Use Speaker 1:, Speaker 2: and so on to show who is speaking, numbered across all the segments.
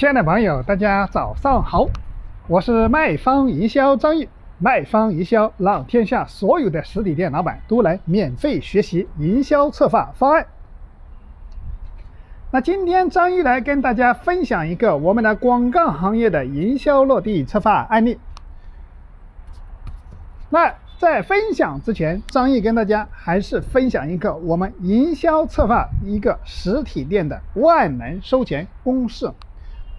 Speaker 1: 亲爱的朋友，大家早上好，我是卖方营销张毅。卖方营销让天下所有的实体店老板都来免费学习营销策划方案。那今天张毅来跟大家分享一个我们的广告行业的营销落地策划案例。那在分享之前，张毅跟大家还是分享一个我们营销策划一个实体店的万能收钱公式。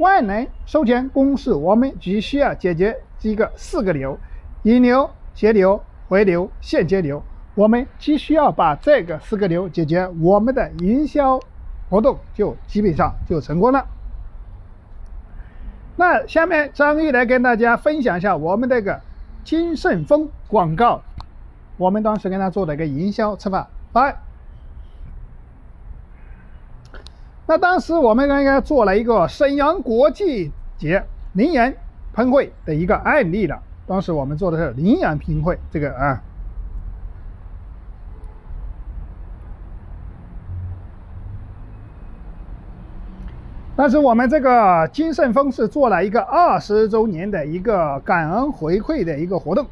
Speaker 1: 万能收钱公式，我们只需要解决一个四个流：引流、节流、回流、现金流。我们只需要把这个四个流解决，我们的营销活动就基本上就成功了。那下面张玉来跟大家分享一下我们这个金盛丰广告，我们当时跟他做的一个营销策划方案。那当时我们应该做了一个沈阳国际节羚羊喷绘的一个案例了。当时我们做的是羚羊喷绘这个啊。但是我们这个金盛丰是做了一个二十周年的一个感恩回馈的一个活动，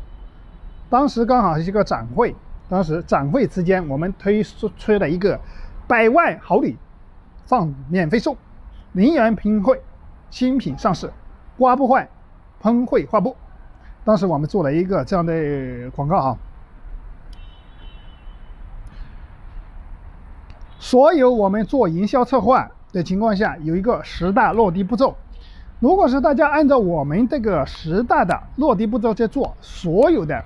Speaker 1: 当时刚好是一个展会，当时展会期间我们推出出了一个百万好礼。放免费送，零元喷绘，新品上市，刮不坏，喷绘画布。当时我们做了一个这样的广告啊。所有我们做营销策划的情况下，有一个十大落地步骤。如果是大家按照我们这个十大的落地步骤在做，所有的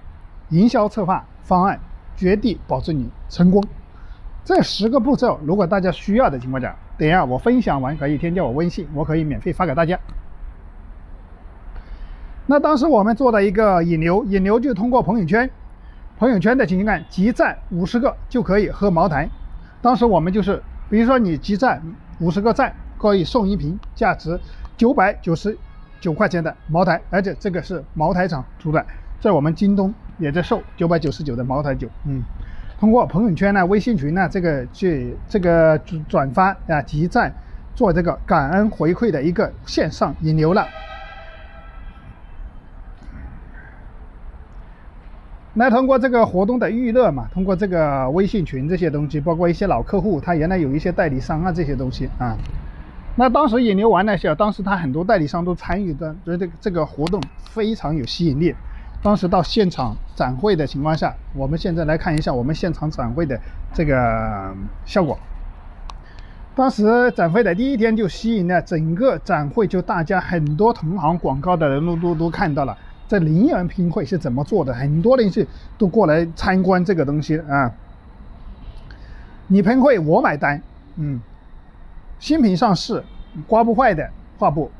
Speaker 1: 营销策划方案，绝对保证你成功。这十个步骤，如果大家需要的情况下，等下我分享完可以添加我微信，我可以免费发给大家。那当时我们做了一个引流，引流就通过朋友圈，朋友圈的情况集赞五十个就可以喝茅台。当时我们就是，比如说你集赞五十个赞，可以送一瓶价值九百九十九块钱的茅台，而且这个是茅台厂出的，在我们京东也在售九百九十九的茅台酒，嗯。通过朋友圈呢、微信群呢，这个去这个转发啊、集赞，做这个感恩回馈的一个线上引流了。那通过这个活动的预热嘛，通过这个微信群这些东西，包括一些老客户，他原来有一些代理商啊这些东西啊。那当时引流完了下，当时他很多代理商都参与的，觉得这个活动非常有吸引力。当时到现场展会的情况下，我们现在来看一下我们现场展会的这个效果。当时展会的第一天就吸引了整个展会，就大家很多同行广告的人都都都看到了这羚羊拼会是怎么做的，很多人是都过来参观这个东西啊。你喷会我买单，嗯，新品上市，刮不坏的画布，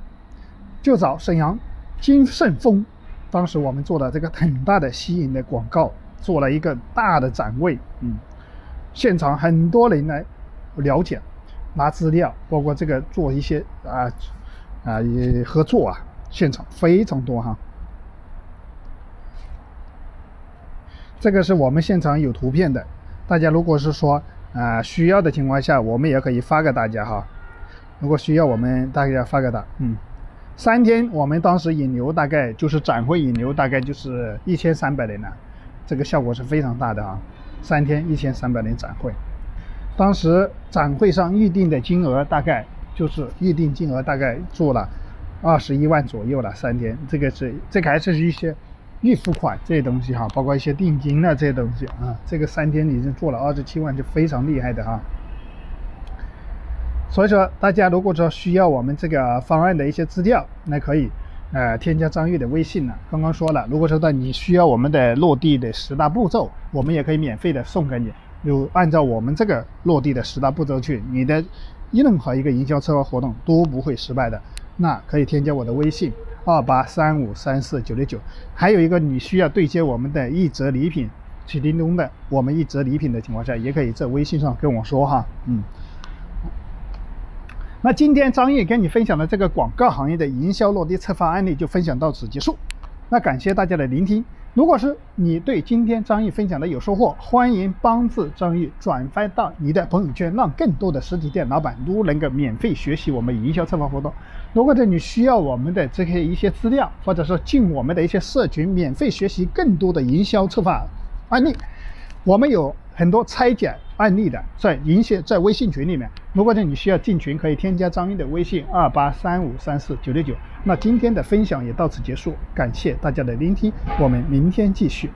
Speaker 1: 就找沈阳金盛丰。当时我们做了这个很大的吸引的广告，做了一个大的展位，嗯，现场很多人来了解，拿资料，包括这个做一些啊啊也合作啊，现场非常多哈。这个是我们现场有图片的，大家如果是说啊需要的情况下，我们也可以发给大家哈。如果需要，我们大家发给他，嗯。三天，我们当时引流大概就是展会引流大概就是一千三百人呢，这个效果是非常大的啊！三天一千三百人展会，当时展会上预定的金额大概就是预定金额大概做了二十一万左右了。三天，这个是这个还是一些预付款这些东西哈，包括一些定金啊这些东西啊，这个三天已经做了二十七万，就非常厉害的哈。所以说，大家如果说需要我们这个方案的一些资料，那可以，呃，添加张玉的微信了。刚刚说了，如果说到你需要我们的落地的十大步骤，我们也可以免费的送给你。就按照我们这个落地的十大步骤去，你的任何一个营销策划活动都不会失败的。那可以添加我的微信二八三五三四九六九。还有一个，你需要对接我们的一折礼品，去叮咚的，我们一折礼品的情况下，也可以在微信上跟我说哈，嗯。那今天张毅跟你分享的这个广告行业的营销落地策划案例就分享到此结束。那感谢大家的聆听，如果是你对今天张毅分享的有收获，欢迎帮助张毅转发到你的朋友圈，让更多的实体店老板都能够免费学习我们营销策划活动。如果这你需要我们的这些一些资料，或者说进我们的一些社群，免费学习更多的营销策划案例，我们有很多拆解案例的在营销在微信群里面。如果呢你需要进群，可以添加张英的微信二八三五三四九六九。那今天的分享也到此结束，感谢大家的聆听，我们明天继续。